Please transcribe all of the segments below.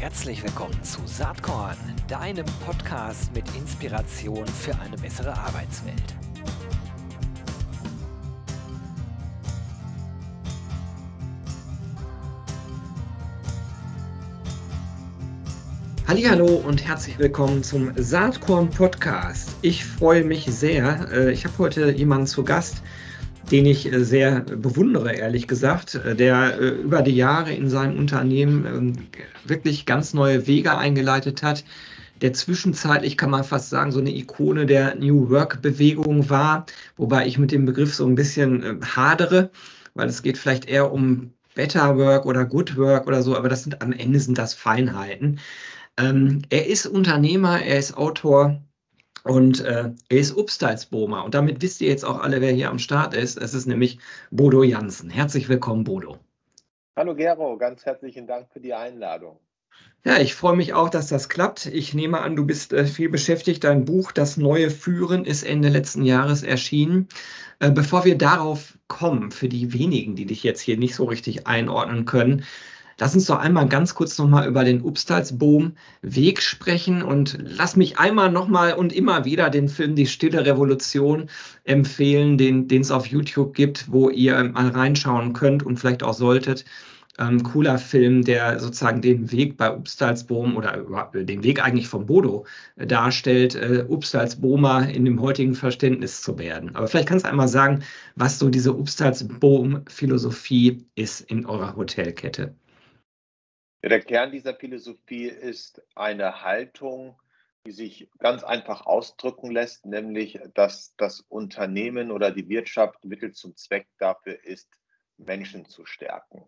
Herzlich willkommen zu Saatkorn, deinem Podcast mit Inspiration für eine bessere Arbeitswelt. Hallo und herzlich willkommen zum Saatkorn Podcast. Ich freue mich sehr. Äh, ich habe heute jemanden zu Gast, den ich äh, sehr bewundere, ehrlich gesagt, äh, der äh, über die Jahre in seinem Unternehmen ähm, wirklich ganz neue Wege eingeleitet hat, der zwischenzeitlich, kann man fast sagen, so eine Ikone der New Work-Bewegung war, wobei ich mit dem Begriff so ein bisschen hadere, weil es geht vielleicht eher um Better Work oder Good Work oder so, aber das sind am Ende sind das Feinheiten. Ähm, er ist Unternehmer, er ist Autor, und äh, er ist Upstalsbohmer. Und damit wisst ihr jetzt auch alle, wer hier am Start ist. Es ist nämlich Bodo Jansen. Herzlich willkommen, Bodo. Hallo Gero, ganz herzlichen Dank für die Einladung. Ja, ich freue mich auch, dass das klappt. Ich nehme an, du bist äh, viel beschäftigt. Dein Buch Das neue Führen ist Ende letzten Jahres erschienen. Äh, bevor wir darauf kommen, für die wenigen, die dich jetzt hier nicht so richtig einordnen können, Lass uns doch einmal ganz kurz nochmal über den Upstalsboom-Weg sprechen und lass mich einmal nochmal und immer wieder den Film Die Stille Revolution empfehlen, den es auf YouTube gibt, wo ihr mal reinschauen könnt und vielleicht auch solltet. Ähm, cooler Film, der sozusagen den Weg bei Upstalsboom oder den Weg eigentlich vom Bodo äh, darstellt, äh, Upstalsbohmer in dem heutigen Verständnis zu werden. Aber vielleicht kannst du einmal sagen, was so diese Upstalsboom-Philosophie ist in eurer Hotelkette. Der Kern dieser Philosophie ist eine Haltung, die sich ganz einfach ausdrücken lässt, nämlich dass das Unternehmen oder die Wirtschaft Mittel zum Zweck dafür ist, Menschen zu stärken.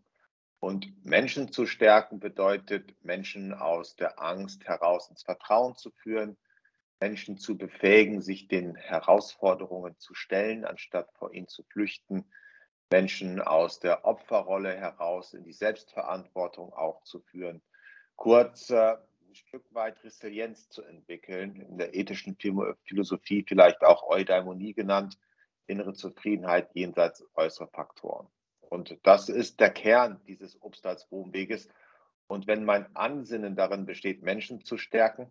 Und Menschen zu stärken bedeutet, Menschen aus der Angst heraus ins Vertrauen zu führen, Menschen zu befähigen, sich den Herausforderungen zu stellen, anstatt vor ihnen zu flüchten, Menschen aus der Opferrolle heraus in die Selbstverantwortung auch zu führen. Kurz äh, ein Stück weit Resilienz zu entwickeln, in der ethischen Philosophie vielleicht auch Eudaimonie genannt, innere Zufriedenheit jenseits äußerer Faktoren. Und das ist der Kern dieses Obst als Boomweges. Und wenn mein Ansinnen darin besteht, Menschen zu stärken,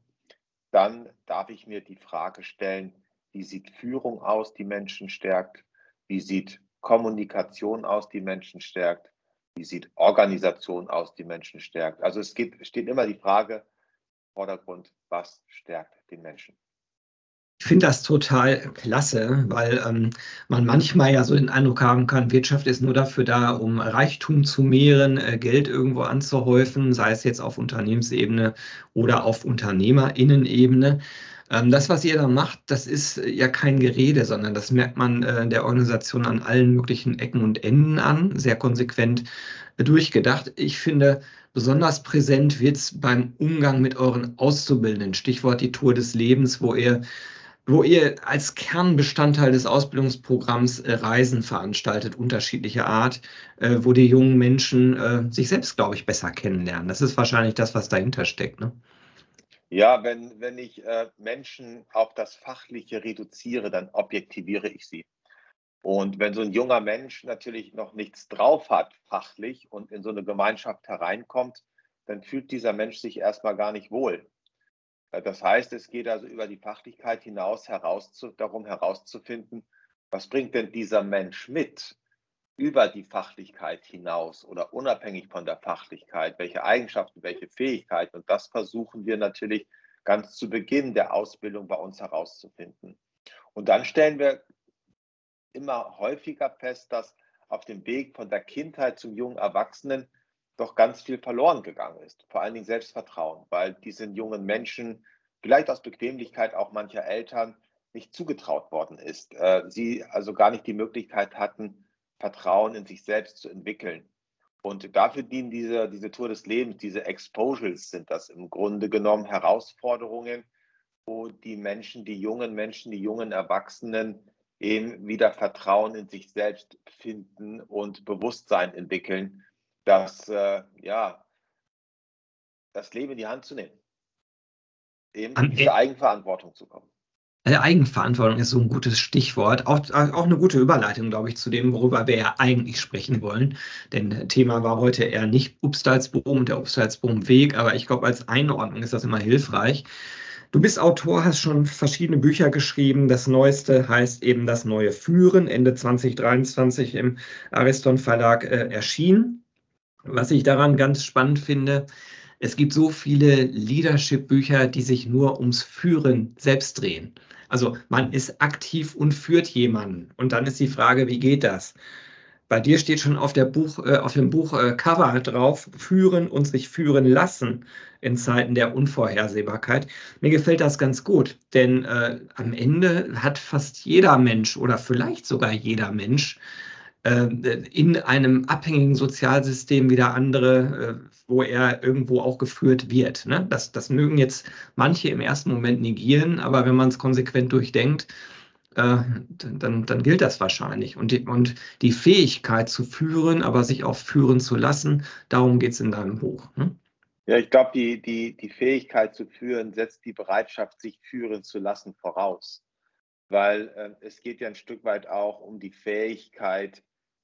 dann darf ich mir die Frage stellen, wie sieht Führung aus, die Menschen stärkt? Wie sieht Kommunikation aus, die Menschen stärkt? Wie sieht Organisation aus, die Menschen stärkt? Also es geht, steht immer die Frage im Vordergrund, was stärkt den Menschen? Ich finde das total klasse, weil ähm, man manchmal ja so den Eindruck haben kann, Wirtschaft ist nur dafür da, um Reichtum zu mehren, äh, Geld irgendwo anzuhäufen, sei es jetzt auf Unternehmensebene oder auf Unternehmerinnenebene. Ähm, das, was ihr da macht, das ist äh, ja kein Gerede, sondern das merkt man äh, der Organisation an allen möglichen Ecken und Enden an, sehr konsequent äh, durchgedacht. Ich finde, besonders präsent wird es beim Umgang mit euren Auszubildenden. Stichwort die Tour des Lebens, wo ihr wo ihr als Kernbestandteil des Ausbildungsprogramms Reisen veranstaltet, unterschiedlicher Art, wo die jungen Menschen sich selbst, glaube ich, besser kennenlernen. Das ist wahrscheinlich das, was dahinter steckt. Ne? Ja, wenn, wenn ich äh, Menschen auf das Fachliche reduziere, dann objektiviere ich sie. Und wenn so ein junger Mensch natürlich noch nichts drauf hat, fachlich, und in so eine Gemeinschaft hereinkommt, dann fühlt dieser Mensch sich erstmal gar nicht wohl. Äh, das heißt, es geht also über die Fachlichkeit hinaus herauszu darum herauszufinden, was bringt denn dieser Mensch mit? Über die Fachlichkeit hinaus oder unabhängig von der Fachlichkeit, welche Eigenschaften, welche Fähigkeiten. Und das versuchen wir natürlich ganz zu Beginn der Ausbildung bei uns herauszufinden. Und dann stellen wir immer häufiger fest, dass auf dem Weg von der Kindheit zum jungen Erwachsenen doch ganz viel verloren gegangen ist. Vor allen Dingen Selbstvertrauen, weil diesen jungen Menschen, vielleicht aus Bequemlichkeit auch mancher Eltern, nicht zugetraut worden ist. Äh, sie also gar nicht die Möglichkeit hatten, Vertrauen in sich selbst zu entwickeln. Und dafür dienen diese, diese Tour des Lebens, diese Exposures sind das im Grunde genommen Herausforderungen, wo die Menschen, die jungen Menschen, die jungen Erwachsenen eben wieder Vertrauen in sich selbst finden und Bewusstsein entwickeln, dass äh, ja das Leben in die Hand zu nehmen, eben in diese Eigenverantwortung zu kommen. Also Eigenverantwortung ist so ein gutes Stichwort. Auch, auch eine gute Überleitung, glaube ich, zu dem, worüber wir ja eigentlich sprechen wollen. Denn Thema war heute eher nicht Upstalsboom und der Upstalsboom-Weg, aber ich glaube, als Einordnung ist das immer hilfreich. Du bist Autor, hast schon verschiedene Bücher geschrieben. Das neueste heißt eben Das neue Führen, Ende 2023 im Ariston Verlag äh, erschienen. Was ich daran ganz spannend finde, es gibt so viele Leadership-Bücher, die sich nur ums Führen selbst drehen. Also man ist aktiv und führt jemanden. Und dann ist die Frage, wie geht das? Bei dir steht schon auf, Buch, äh, auf dem Buch äh, drauf, führen und sich führen lassen in Zeiten der Unvorhersehbarkeit. Mir gefällt das ganz gut, denn äh, am Ende hat fast jeder Mensch oder vielleicht sogar jeder Mensch in einem abhängigen Sozialsystem wieder andere, äh, wo er irgendwo auch geführt wird. Ne? Das, das mögen jetzt manche im ersten Moment negieren, aber wenn man es konsequent durchdenkt, äh, dann, dann gilt das wahrscheinlich. Und die, und die Fähigkeit zu führen, aber sich auch führen zu lassen, darum geht es in deinem Buch. Ne? Ja, ich glaube, die, die, die Fähigkeit zu führen setzt die Bereitschaft, sich führen zu lassen, voraus. Weil äh, es geht ja ein Stück weit auch um die Fähigkeit,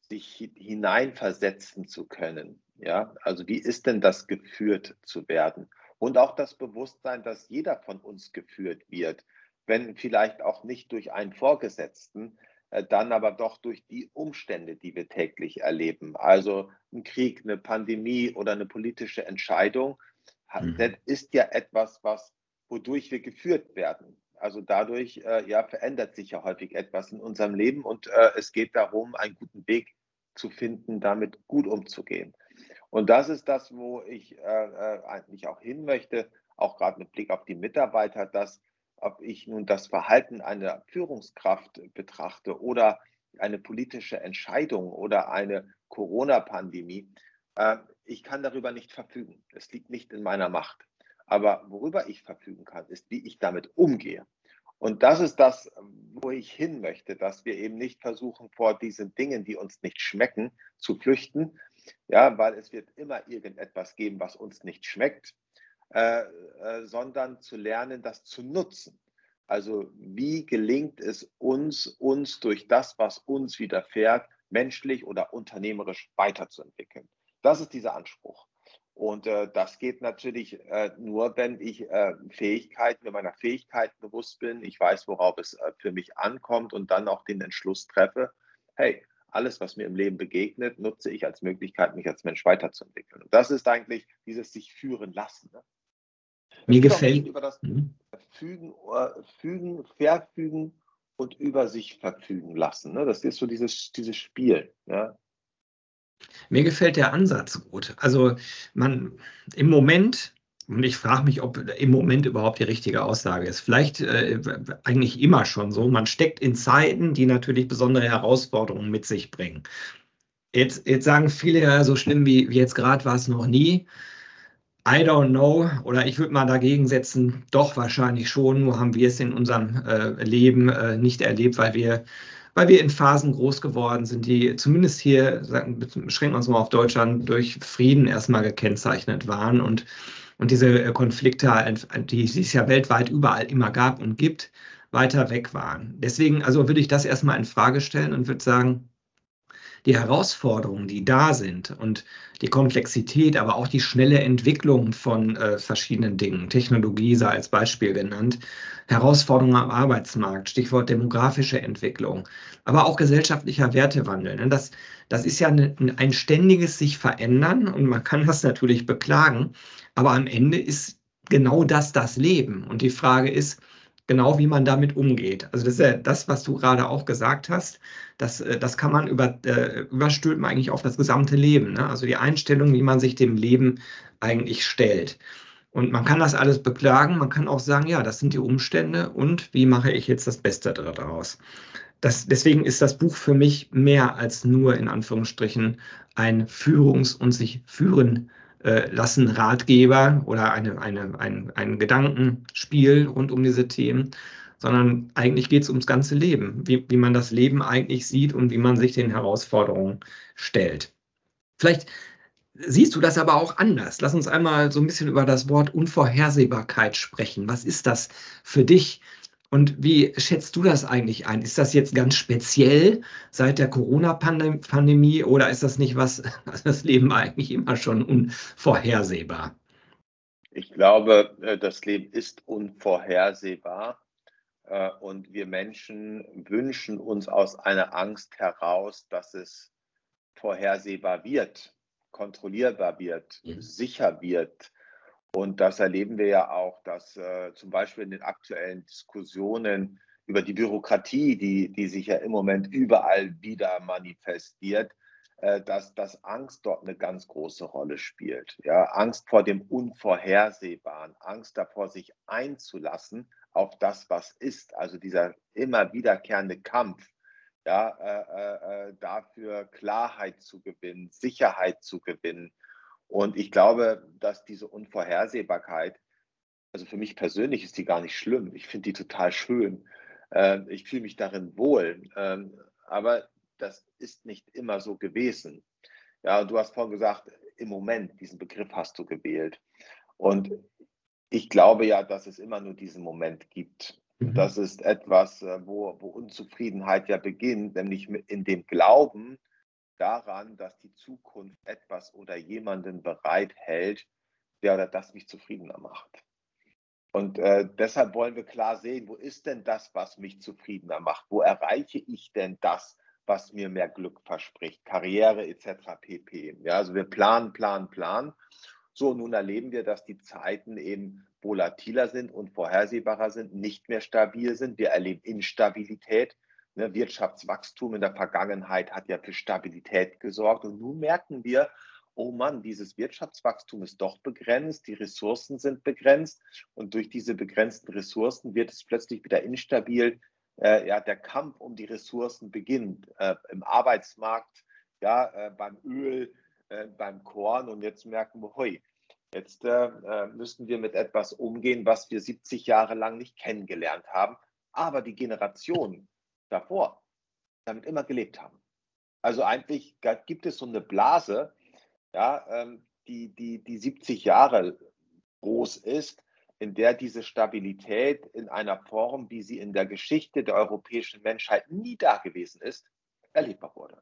sich hineinversetzen zu können. Ja, also wie ist denn das geführt zu werden? Und auch das Bewusstsein, dass jeder von uns geführt wird, wenn vielleicht auch nicht durch einen Vorgesetzten, äh, dann aber doch durch die Umstände, die wir täglich erleben. Also ein Krieg, eine Pandemie oder eine politische Entscheidung, mhm. das ist ja etwas, was, wodurch wir geführt werden. Also dadurch äh, ja, verändert sich ja häufig etwas in unserem Leben und äh, es geht darum, einen guten Weg zu finden, damit gut umzugehen. Und das ist das, wo ich äh, äh eigentlich auch hin möchte, auch gerade mit Blick auf die Mitarbeiter, dass ob ich nun das Verhalten einer Führungskraft betrachte oder eine politische Entscheidung oder eine Corona-Pandemie, äh, ich kann darüber nicht verfügen. Es liegt nicht in meiner Macht. Aber worüber ich verfügen kann, ist, wie ich damit umgehe. Und das ist das, wo ich hin möchte, dass wir eben nicht versuchen, vor diesen Dingen, die uns nicht schmecken, zu flüchten. Ja, weil es wird immer irgendetwas geben, was uns nicht schmeckt, äh, äh, sondern zu lernen, das zu nutzen. Also wie gelingt es uns, uns durch das, was uns widerfährt, menschlich oder unternehmerisch weiterzuentwickeln? Das ist dieser Anspruch. Und äh, das geht natürlich äh, nur, wenn ich äh, Fähigkeiten, mir meiner Fähigkeiten bewusst bin, ich weiß, worauf es äh, für mich ankommt und dann auch den Entschluss treffe, hey, alles, was mir im Leben begegnet, nutze ich als Möglichkeit, mich als Mensch weiterzuentwickeln. Und das ist eigentlich dieses sich führen lassen. Ne? Mir gefällt. Über das mhm. Fügen, äh, Fügen, Verfügen und über sich verfügen lassen. Ne? Das ist so dieses, dieses Spiel. Ja? Mir gefällt der Ansatz gut. Also man im Moment, und ich frage mich, ob im Moment überhaupt die richtige Aussage ist. Vielleicht äh, eigentlich immer schon so. Man steckt in Zeiten, die natürlich besondere Herausforderungen mit sich bringen. Jetzt, jetzt sagen viele ja, so schlimm wie, wie jetzt gerade war es noch nie. I don't know, oder ich würde mal dagegen setzen, doch wahrscheinlich schon, nur haben wir es in unserem äh, Leben äh, nicht erlebt, weil wir weil wir in Phasen groß geworden sind, die zumindest hier, sagen, beschränken wir uns mal auf Deutschland, durch Frieden erstmal gekennzeichnet waren und, und diese äh, Konflikte, die, die es ja weltweit überall immer gab und gibt, weiter weg waren. Deswegen, also würde ich das erstmal in Frage stellen und würde sagen, die Herausforderungen, die da sind und die Komplexität, aber auch die schnelle Entwicklung von äh, verschiedenen Dingen, Technologie sei als Beispiel genannt, Herausforderungen am Arbeitsmarkt, Stichwort demografische Entwicklung, aber auch gesellschaftlicher Wertewandel. Ne? Das, das ist ja eine, ein ständiges sich verändern und man kann das natürlich beklagen, aber am Ende ist genau das das Leben. Und die Frage ist, genau wie man damit umgeht. Also das ist ja das, was du gerade auch gesagt hast. Das, äh, das kann man über, äh, überstülpen eigentlich auf das gesamte Leben. Ne? Also die Einstellung, wie man sich dem Leben eigentlich stellt. Und man kann das alles beklagen, man kann auch sagen, ja, das sind die Umstände und wie mache ich jetzt das Beste daraus? Das, deswegen ist das Buch für mich mehr als nur in Anführungsstrichen ein Führungs- und sich führen äh, lassen Ratgeber oder eine, eine, ein, ein Gedankenspiel rund um diese Themen, sondern eigentlich geht es ums ganze Leben, wie, wie man das Leben eigentlich sieht und wie man sich den Herausforderungen stellt. Vielleicht siehst du das aber auch anders. Lass uns einmal so ein bisschen über das Wort Unvorhersehbarkeit sprechen. Was ist das für dich? Und wie schätzt du das eigentlich ein? Ist das jetzt ganz speziell seit der Corona-Pandemie oder ist das nicht was, das Leben eigentlich immer schon unvorhersehbar? Ich glaube, äh, das Leben ist unvorhersehbar äh, und wir Menschen wünschen uns aus einer Angst heraus, dass es vorhersehbar wird, kontrollierbar wird, mhm. sicher wird, und das erleben wir ja auch, dass äh, zum Beispiel in den aktuellen Diskussionen über die Bürokratie, die, die sich ja im Moment überall wieder manifestiert, äh, dass, dass Angst dort eine ganz große Rolle spielt. Ja, Angst vor dem Unvorhersehbaren, Angst davor, sich einzulassen auf das, was ist. Also dieser immer wiederkehrende Kampf, ja, äh, äh, äh dafür Klarheit zu gewinnen, Sicherheit zu gewinnen und ich glaube, dass diese Unvorhersehbarkeit, also für mich persönlich ist die gar nicht schlimm. Ich finde die total schön. Ähm, ich fühle mich darin wohl. Ähm, aber das ist nicht immer so gewesen. Ja, du hast vorhin gesagt, im Moment, diesen Begriff hast du gewählt. Und ich glaube ja, dass es immer nur diesen Moment gibt. Mhm. Das ist etwas, äh, wo, wo Unzufriedenheit ja beginnt, nämlich in dem Glauben, daran, dass die Zukunft etwas oder jemanden bereithält, der oder das mich zufriedener macht. Und äh, deshalb wollen wir klar sehen, wo ist denn das, was mich zufriedener macht? Wo erreiche ich denn das, was mir mehr Glück verspricht? Karriere etc. pp. Ja, also wir planen, planen, planen. So, nun erleben wir, dass die Zeiten eben volatiler sind und vorhersehbarer sind, nicht mehr stabil sind. Wir erleben Instabilität. Ne, Wirtschaftswachstum in der Vergangenheit hat ja für Stabilität gesorgt. Und nun merken wir, oh Mann, dieses Wirtschaftswachstum ist doch begrenzt, die Ressourcen sind begrenzt und durch diese begrenzten Ressourcen wird es plötzlich wieder instabil. Äh, ja, der Kampf um die Ressourcen beginnt äh, im Arbeitsmarkt, ja, äh, beim Öl, äh, beim Korn und jetzt merken wir, hoi, jetzt äh, äh, müssen wir mit etwas umgehen, was wir 70 Jahre lang nicht kennengelernt haben. Aber die Generation, davor damit immer gelebt haben. Also eigentlich gibt es so eine Blase, ja, ähm, die, die, die 70 Jahre groß ist, in der diese Stabilität in einer Form, wie sie in der Geschichte der europäischen Menschheit nie da gewesen ist, erlebbar wurde.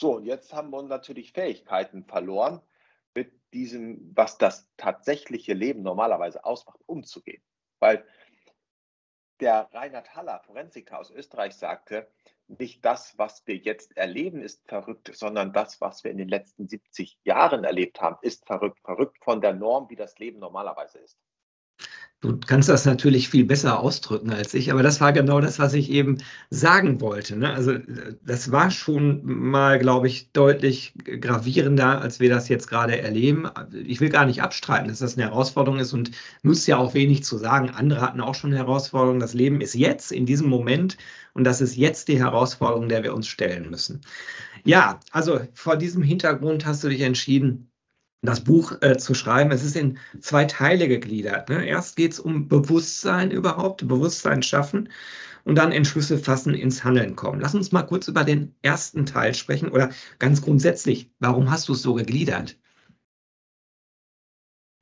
So, und jetzt haben wir natürlich Fähigkeiten verloren, mit diesem, was das tatsächliche Leben normalerweise ausmacht, umzugehen. Weil der Reinhard Haller, Forensiker aus Österreich, sagte, nicht das, was wir jetzt erleben, ist verrückt, sondern das, was wir in den letzten 70 Jahren erlebt haben, ist verrückt. Verrückt von der Norm, wie das Leben normalerweise ist. Du kannst das natürlich viel besser ausdrücken als ich, aber das war genau das, was ich eben sagen wollte. Ne? Also das war schon mal, glaube ich, deutlich gravierender, als wir das jetzt gerade erleben. Ich will gar nicht abstreiten, dass das eine Herausforderung ist und nutzt ja auch wenig zu sagen. Andere hatten auch schon Herausforderungen. Das Leben ist jetzt, in diesem Moment und das ist jetzt die Herausforderung, der wir uns stellen müssen. Ja, also vor diesem Hintergrund hast du dich entschieden, das Buch äh, zu schreiben. Es ist in zwei Teile gegliedert. Ne? Erst geht es um Bewusstsein überhaupt, Bewusstsein schaffen und dann Entschlüsse fassen, ins Handeln kommen. Lass uns mal kurz über den ersten Teil sprechen oder ganz grundsätzlich, warum hast du es so gegliedert?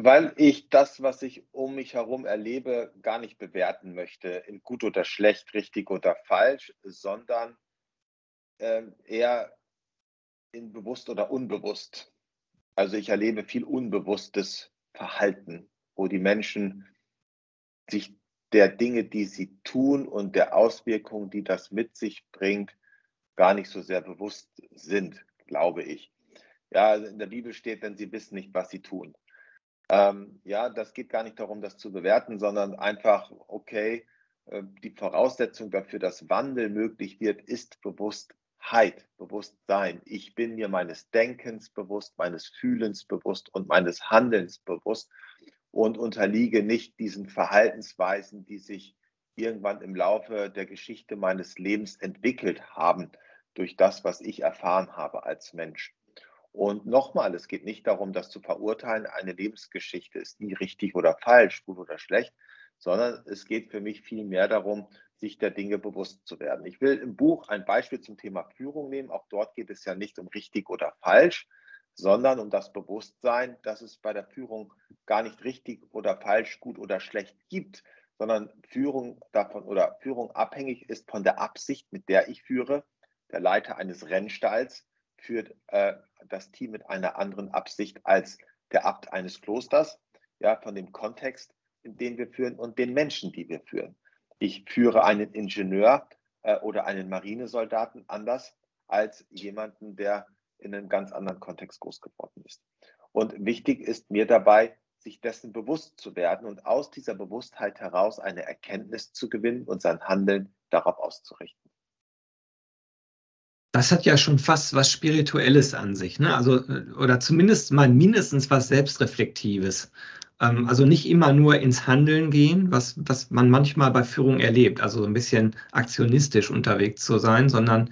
Weil ich das, was ich um mich herum erlebe, gar nicht bewerten möchte, in gut oder schlecht, richtig oder falsch, sondern äh, eher in bewusst oder unbewusst. Also ich erlebe viel unbewusstes Verhalten, wo die Menschen sich der Dinge, die sie tun und der Auswirkungen, die das mit sich bringt, gar nicht so sehr bewusst sind, glaube ich. Ja, also in der Bibel steht, denn sie wissen nicht, was sie tun. Ähm, ja, das geht gar nicht darum, das zu bewerten, sondern einfach, okay, äh, die Voraussetzung dafür, dass Wandel möglich wird, ist bewusst Bewusstheit, Bewusstsein. Ich bin mir meines Denkens bewusst, meines Fühlens bewusst und meines Handelns bewusst und unterliege nicht diesen Verhaltensweisen, die sich irgendwann im Laufe der Geschichte meines Lebens entwickelt haben durch das, was ich erfahren habe als Mensch. Und nochmal, es geht nicht darum, das zu verurteilen. Eine Lebensgeschichte ist nie richtig oder falsch, gut oder schlecht, sondern es geht für mich viel mehr darum, sich der Dinge bewusst zu werden. Ich will im Buch ein Beispiel zum Thema Führung nehmen. Auch dort geht es ja nicht um richtig oder falsch, sondern um das Bewusstsein, dass es bei der Führung gar nicht richtig oder falsch, gut oder schlecht gibt, sondern Führung davon oder Führung abhängig ist von der Absicht, mit der ich führe. Der Leiter eines Rennstalls führt äh, das Team mit einer anderen Absicht als der Abt eines Klosters, ja, von dem Kontext, in den wir führen und den Menschen, die wir führen. Ich führe einen Ingenieur äh, oder einen Marinesoldaten anders als jemanden, der in einem ganz anderen Kontext groß geworden ist. Und wichtig ist mir dabei, sich dessen bewusst zu werden und aus dieser Bewusstheit heraus eine Erkenntnis zu gewinnen und sein Handeln darauf auszurichten. Das hat ja schon fast was Spirituelles an sich, ne? Also, oder zumindest mal mindestens was Selbstreflektives. Ähm, also nicht immer nur ins Handeln gehen, was, was man manchmal bei Führung erlebt, also so ein bisschen aktionistisch unterwegs zu sein, sondern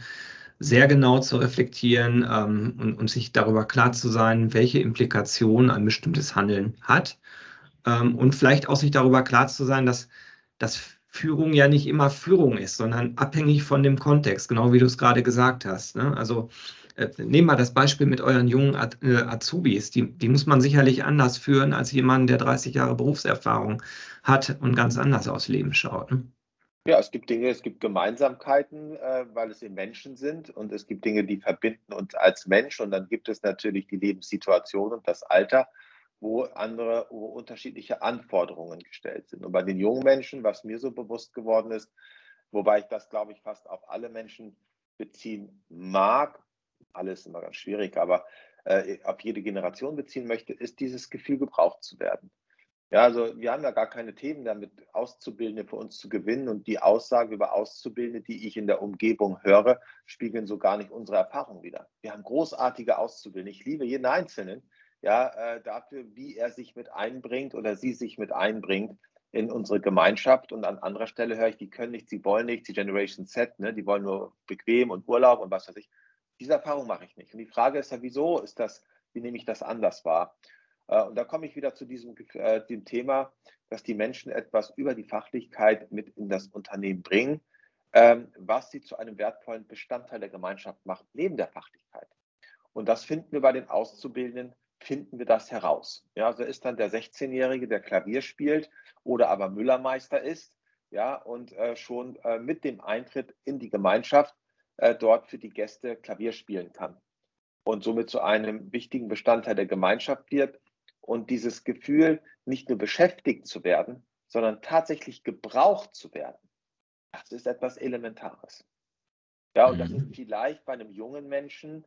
sehr genau zu reflektieren ähm, und, und, sich darüber klar zu sein, welche Implikationen ein bestimmtes Handeln hat. Ähm, und vielleicht auch sich darüber klar zu sein, dass, dass Führung ja nicht immer Führung ist, sondern abhängig von dem Kontext, genau wie du es gerade gesagt hast. Ne? Also äh, nehmen wir das Beispiel mit euren jungen äh, Azubis. Die, die muss man sicherlich anders führen als jemand, der 30 Jahre Berufserfahrung hat und ganz anders aufs Leben schaut. Ne? Ja, es gibt Dinge, es gibt Gemeinsamkeiten, äh, weil es eben Menschen sind und es gibt Dinge, die verbinden uns als Mensch und dann gibt es natürlich die Lebenssituation und das Alter, wo andere, wo unterschiedliche Anforderungen gestellt sind. Und bei den jungen Menschen, was mir so bewusst geworden ist, wobei ich das, glaube ich, fast auf alle Menschen beziehen mag, alles immer ganz schwierig, aber äh, auf jede Generation beziehen möchte, ist dieses Gefühl, gebraucht zu werden. Ja, also wir haben ja gar keine Themen damit, Auszubildende für uns zu gewinnen. Und die Aussage über Auszubildende, die ich in der Umgebung höre, spiegeln so gar nicht unsere Erfahrung wider. Wir haben großartige Auszubildende. Ich liebe jeden Einzelnen, ja, äh, dafür, wie er sich mit einbringt oder sie sich mit einbringt in unsere Gemeinschaft. Und an anderer Stelle höre ich, die können nicht, sie wollen nicht, die Generation Z, ne, die wollen nur bequem und Urlaub und was weiß ich. Diese Erfahrung mache ich nicht. Und die Frage ist ja, wieso ist das, wie nehme ich das anders wahr? Äh, und da komme ich wieder zu diesem äh, dem Thema, dass die Menschen etwas über die Fachlichkeit mit in das Unternehmen bringen, ähm, was sie zu einem wertvollen Bestandteil der Gemeinschaft macht, neben der Fachlichkeit. Und das finden wir bei den Auszubildenden, finden wir das heraus. Ja, so ist dann der 16-Jährige, der Klavier spielt oder aber Müllermeister ist, ja, und äh, schon mit dem Eintritt in die Gemeinschaft äh, dort für die Gäste Klavier spielen kann und somit zu einem wichtigen Bestandteil der Gemeinschaft wird und dieses Gefühl, nicht nur beschäftigt zu werden, sondern tatsächlich gebraucht zu werden, das ist etwas Elementares. Ja, und das ist mhm. vielleicht bei einem jungen Menschen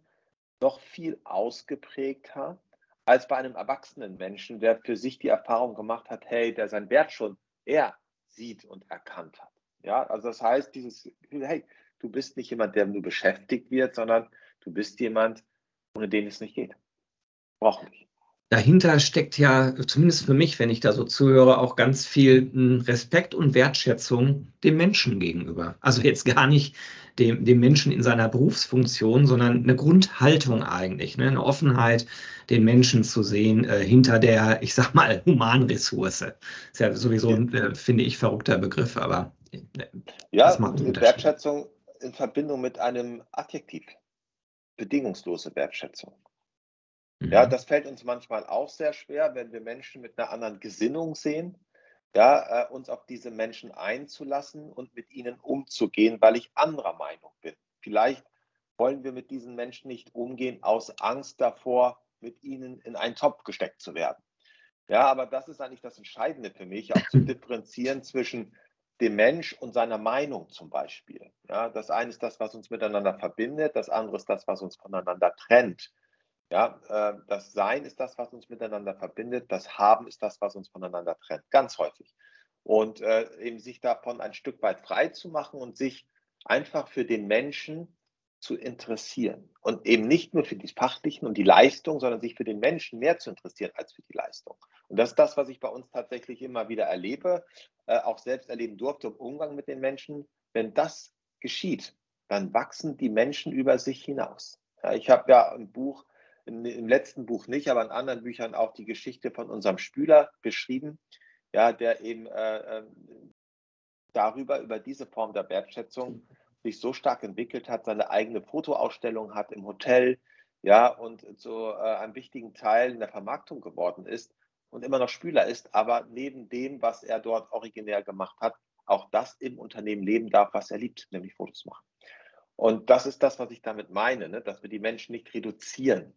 noch viel ausgeprägter als bei einem erwachsenen Menschen, der für sich die Erfahrung gemacht hat, hey, der seinen Wert schon eher sieht und erkannt hat. Ja, also das heißt, dieses Gefühl, hey, du bist nicht jemand, der nur beschäftigt wird, sondern du bist jemand, ohne den es nicht geht. Braucht nicht dahinter steckt ja, zumindest für mich, wenn ich da so zuhöre, auch ganz viel hm, Respekt und Wertschätzung dem Menschen gegenüber. Also jetzt gar nicht dem, dem Menschen in seiner Berufsfunktion, sondern eine Grundhaltung eigentlich, ne? eine Offenheit, den Menschen zu sehen äh, hinter der, ich sag mal, Humanressource. Ist ja sowieso ein, äh, finde ich, verrückter Begriff, aber äh, ja, das macht Wertschätzung in Verbindung mit einem Adjektiv. Bedingungslose Wertschätzung. Ja, mhm. das fällt uns manchmal auch sehr schwer, wenn wir Menschen mit einer anderen Gesinnung sehen, ja, äh, uns auf diese Menschen einzulassen und mit ihnen umzugehen, weil ich anderer Meinung bin. Vielleicht wollen wir mit diesen Menschen nicht umgehen aus Angst davor, mit ihnen in einen Topf gesteckt zu werden. Ja, aber das ist eigentlich das Entscheidende für mich, auch zu differenzieren zwischen dem Mensch und seiner Meinung zum Beispiel. Ja, das eine ist das, was uns miteinander verbindet, das andere ist das, was uns voneinander trennt. Ja, äh, das Sein ist das, was uns miteinander verbindet. Das Haben ist das, was uns voneinander trennt. Ganz häufig. Und äh, eben sich davon ein Stück weit frei zu machen und sich einfach für den Menschen zu interessieren. Und eben nicht nur für die Fachlichen und die Leistung, sondern sich für den Menschen mehr zu interessieren als für die Leistung. Und das ist das, was ich bei uns tatsächlich immer wieder erlebe, äh, auch selbst erleben durfte im Umgang mit den Menschen. Wenn das geschieht, dann wachsen die Menschen über sich hinaus. Ja, ich habe ja ein Buch im letzten Buch nicht, aber in anderen Büchern auch die Geschichte von unserem Spüler beschrieben, ja, der eben äh, ähm, darüber, über diese Form der Wertschätzung sich so stark entwickelt hat, seine eigene Fotoausstellung hat im Hotel, ja, und so äh, einen wichtigen Teil in der Vermarktung geworden ist und immer noch Spüler ist, aber neben dem, was er dort originär gemacht hat, auch das im Unternehmen leben darf, was er liebt, nämlich Fotos machen. Und das ist das, was ich damit meine, ne? dass wir die Menschen nicht reduzieren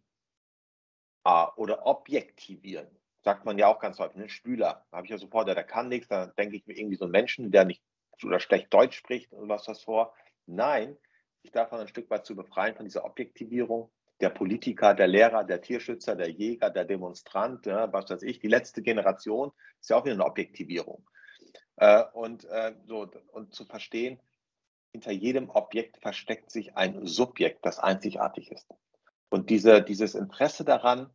äh, oder objektivieren. Sagt man ja auch ganz häufig, ne? Spüler. Da habe ich ja sofort, der, der kann nichts, dann denke ich mir irgendwie so einen Menschen, der nicht oder schlecht Deutsch spricht und was das vor. Nein, ich darf man ein Stück weit zu befreien von dieser Objektivierung der Politiker, der Lehrer, der Tierschützer, der Jäger, der Demonstrant, ja, was weiß ich, die letzte Generation ist ja auch wieder eine Objektivierung. Äh, und, äh, so, und zu verstehen, hinter jedem Objekt versteckt sich ein Subjekt, das einzigartig ist. Und diese, dieses Interesse daran,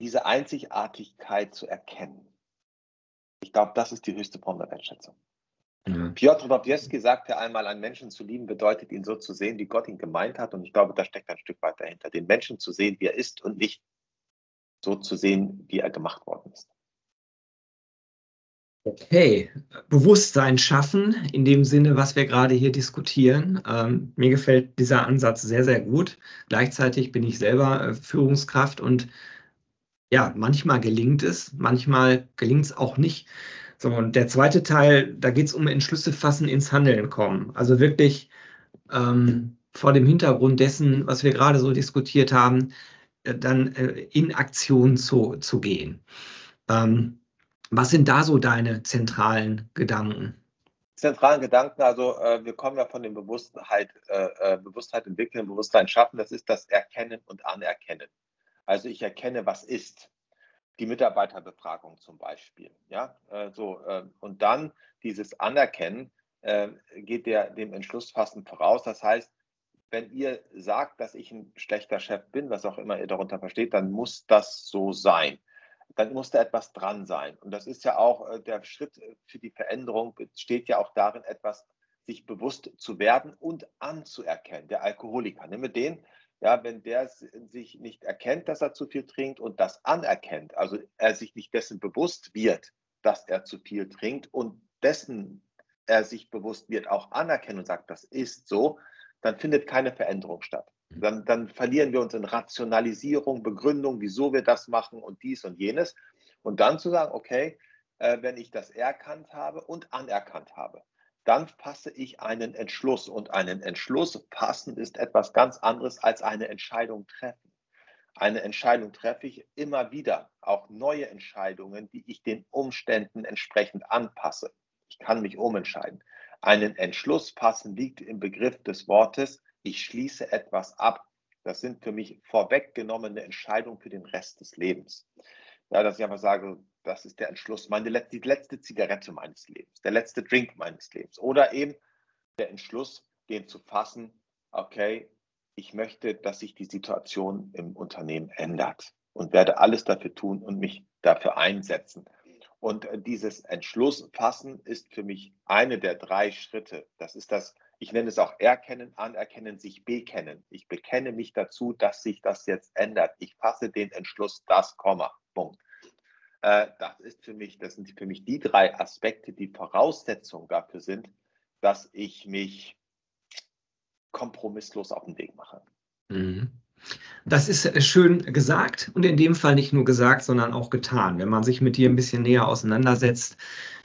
diese Einzigartigkeit zu erkennen, ich glaube, das ist die höchste Form der Wertschätzung. Mhm. Piotr Dostoevsky sagte einmal, einen Menschen zu lieben bedeutet, ihn so zu sehen, wie Gott ihn gemeint hat. Und ich glaube, da steckt ein Stück weit dahinter, den Menschen zu sehen, wie er ist und nicht so zu sehen, wie er gemacht worden ist. Okay, Bewusstsein schaffen, in dem Sinne, was wir gerade hier diskutieren. Ähm, mir gefällt dieser Ansatz sehr, sehr gut. Gleichzeitig bin ich selber äh, Führungskraft und ja, manchmal gelingt es, manchmal gelingt es auch nicht. So, und der zweite Teil, da geht es um Entschlüsse fassen, ins Handeln kommen. Also wirklich ähm, vor dem Hintergrund dessen, was wir gerade so diskutiert haben, äh, dann äh, in Aktion zu, zu gehen. Ähm, was sind da so deine zentralen Gedanken? Zentralen Gedanken, also äh, wir kommen ja von dem Bewusstheit, äh, äh, Bewusstheit entwickeln, Bewusstsein schaffen, das ist das Erkennen und Anerkennen. Also ich erkenne, was ist die Mitarbeiterbefragung zum Beispiel. Ja, äh, so, äh, und dann dieses Anerkennen äh, geht der, dem Entschlussfassen voraus. Das heißt, wenn ihr sagt, dass ich ein schlechter Chef bin, was auch immer ihr darunter versteht, dann muss das so sein. Dann muss da etwas dran sein. Und das ist ja auch äh, der Schritt für die Veränderung, besteht ja auch darin, etwas sich bewusst zu werden und anzuerkennen. Der Alkoholiker, nehmen wir den, ja, wenn der sich nicht erkennt, dass er zu viel trinkt und das anerkennt, also er sich nicht dessen bewusst wird, dass er zu viel trinkt und dessen er sich bewusst wird, auch anerkennt und sagt, das ist so, dann findet keine Veränderung statt. Mhm. Dann, dann verlieren wir uns in Rationalisierung, Begründung, wieso wir das machen und dies und jenes. Und dann zu sagen, okay, äh, wenn ich das erkannt habe und anerkannt habe, dann fasse ich einen Entschluss. Und einen Entschluss fassen ist etwas ganz anderes als eine Entscheidung treffen. Eine Entscheidung treffe ich immer wieder, auch neue Entscheidungen, die ich den Umständen entsprechend anpasse. Ich kann mich umentscheiden. Einen Entschluss fassen liegt im Begriff des Wortes, ich schließe etwas ab. Das sind für mich vorweggenommene Entscheidungen für den Rest des Lebens. Ja, dass ich einfach sage, das ist der Entschluss, meine, die letzte Zigarette meines Lebens, der letzte Drink meines Lebens. Oder eben der Entschluss, den zu fassen, okay, ich möchte, dass sich die Situation im Unternehmen ändert und werde alles dafür tun und mich dafür einsetzen. Und äh, dieses Entschluss fassen ist für mich eine der drei Schritte. Das ist das, ich nenne es auch Erkennen, Anerkennen, sich bekennen. Ich bekenne mich dazu, dass sich das jetzt ändert. Ich fasse den Entschluss, das Komma. Punkt. Äh, das ist für mich, das sind für mich die drei Aspekte, die Voraussetzung dafür sind, dass ich mich kompromisslos auf den Weg mache. Mhm. Das ist äh, schön gesagt und in dem Fall nicht nur gesagt, sondern auch getan. Wenn man sich mit dir ein bisschen näher auseinandersetzt,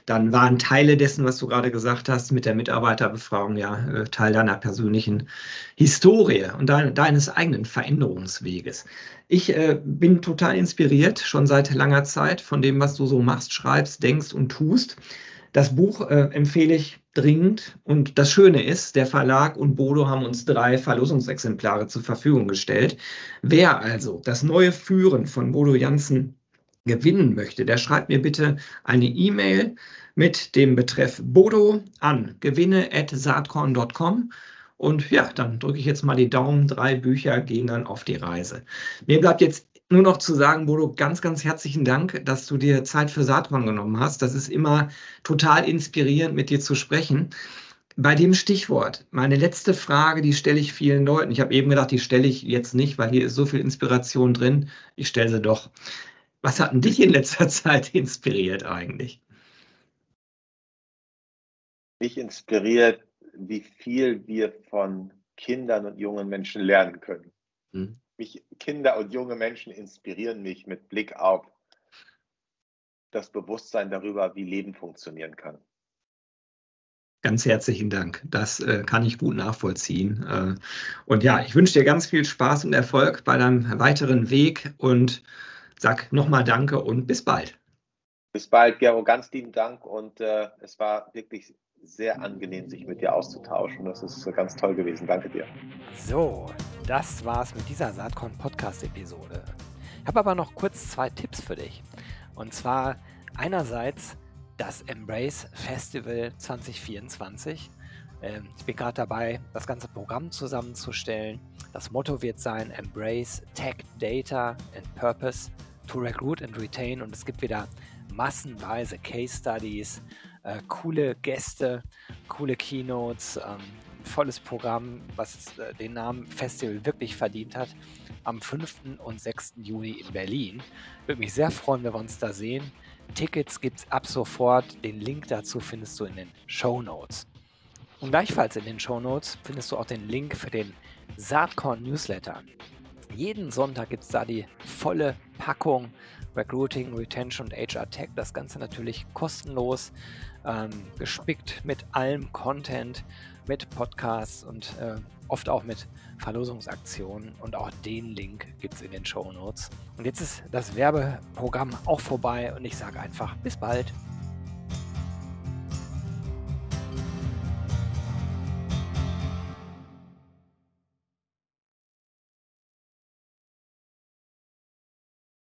dann waren Teile dessen, was du gerade gesagt hast, mit der Mitarbeiterbefragung ja äh, Teil deiner persönlichen Historie und dein, deines eigenen Veränderungsweges. Ich äh, bin total inspiriert, schon seit langer Zeit, von dem, was du so machst, schreibst, denkst und tust. Das Buch äh, empfehle ich dringend. Und das Schöne ist, der Verlag und Bodo haben uns drei Verlosungsexemplare zur Verfügung gestellt. Wer also das neue Führen von Bodo Janssen gewinnen möchte, der schreibt mir bitte eine E-Mail mit dem Betreff Bodo an gewinne.saatkorn.com. Und ja, dann drücke ich jetzt mal die Daumen. Drei Bücher gehen dann auf die Reise. Mir bleibt jetzt nur noch zu sagen, Bodo, ganz, ganz herzlichen Dank, dass du dir Zeit für Saatkorn genommen hast. Das ist immer total inspirierend, mit dir zu sprechen. Bei dem Stichwort, meine letzte Frage, die stelle ich vielen Leuten. Ich habe eben gedacht, die stelle ich jetzt nicht, weil hier ist so viel Inspiration drin. Ich stelle sie doch. Was hat denn dich in letzter Zeit inspiriert eigentlich? Mich inspiriert, wie viel wir von Kindern und jungen Menschen lernen können. Hm. Mich, Kinder und junge Menschen inspirieren mich mit Blick auf das Bewusstsein darüber, wie Leben funktionieren kann. Ganz herzlichen Dank. Das äh, kann ich gut nachvollziehen. Äh, und ja, ich wünsche dir ganz viel Spaß und Erfolg bei deinem weiteren Weg und sag nochmal Danke und bis bald. Bis bald, Gero. Ganz lieben Dank und äh, es war wirklich sehr angenehm, sich mit dir auszutauschen. Das ist ganz toll gewesen. Danke dir. So, das war's mit dieser Saatkorn Podcast-Episode. Ich habe aber noch kurz zwei Tipps für dich. Und zwar einerseits das Embrace Festival 2024. Ähm, ich bin gerade dabei, das ganze Programm zusammenzustellen. Das Motto wird sein Embrace Tech, Data and Purpose to Recruit and Retain. Und es gibt wieder massenweise Case Studies, äh, coole Gäste, coole Keynotes, ähm, volles Programm, was äh, den Namen Festival wirklich verdient hat. Am 5. und 6. Juni in Berlin. Würde mich sehr freuen, wenn wir uns da sehen. Tickets gibt es ab sofort. Den Link dazu findest du in den Show Notes. Und gleichfalls in den Show Notes findest du auch den Link für den Saatkorn Newsletter. Jeden Sonntag gibt es da die volle Packung Recruiting, Retention und HR Tech. Das Ganze natürlich kostenlos, ähm, gespickt mit allem Content, mit Podcasts und äh, oft auch mit Verlosungsaktionen. Und auch den Link gibt es in den Show Notes. Und jetzt ist das Werbeprogramm auch vorbei und ich sage einfach bis bald.